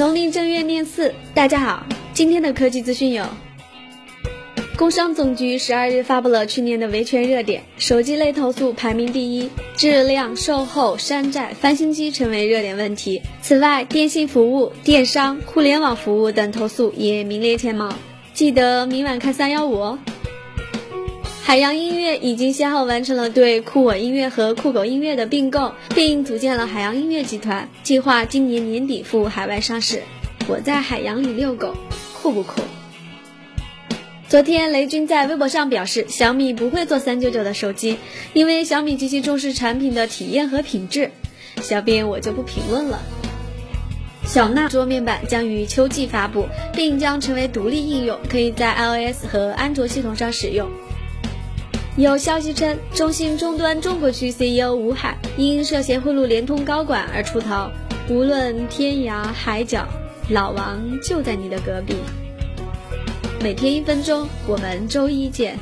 农历正月廿四，大家好，今天的科技资讯有。工商总局十二日发布了去年的维权热点，手机类投诉排名第一，质量、售后、山寨、翻新机成为热点问题。此外，电信服务、电商、互联网服务等投诉也名列前茅。记得明晚看三幺五哦。海洋音乐已经先后完成了对酷我音乐和酷狗音乐的并购，并组建了海洋音乐集团，计划今年年底赴海外上市。我在海洋里遛狗，酷不酷？昨天，雷军在微博上表示，小米不会做三九九的手机，因为小米极其重视产品的体验和品质。小编我就不评论了。小娜桌面版将于秋季发布，并将成为独立应用，可以在 iOS 和安卓系统上使用。有消息称，中兴终端中国区 CEO 吴海因涉嫌贿赂联通高管而出逃。无论天涯海角，老王就在你的隔壁。每天一分钟，我们周一见。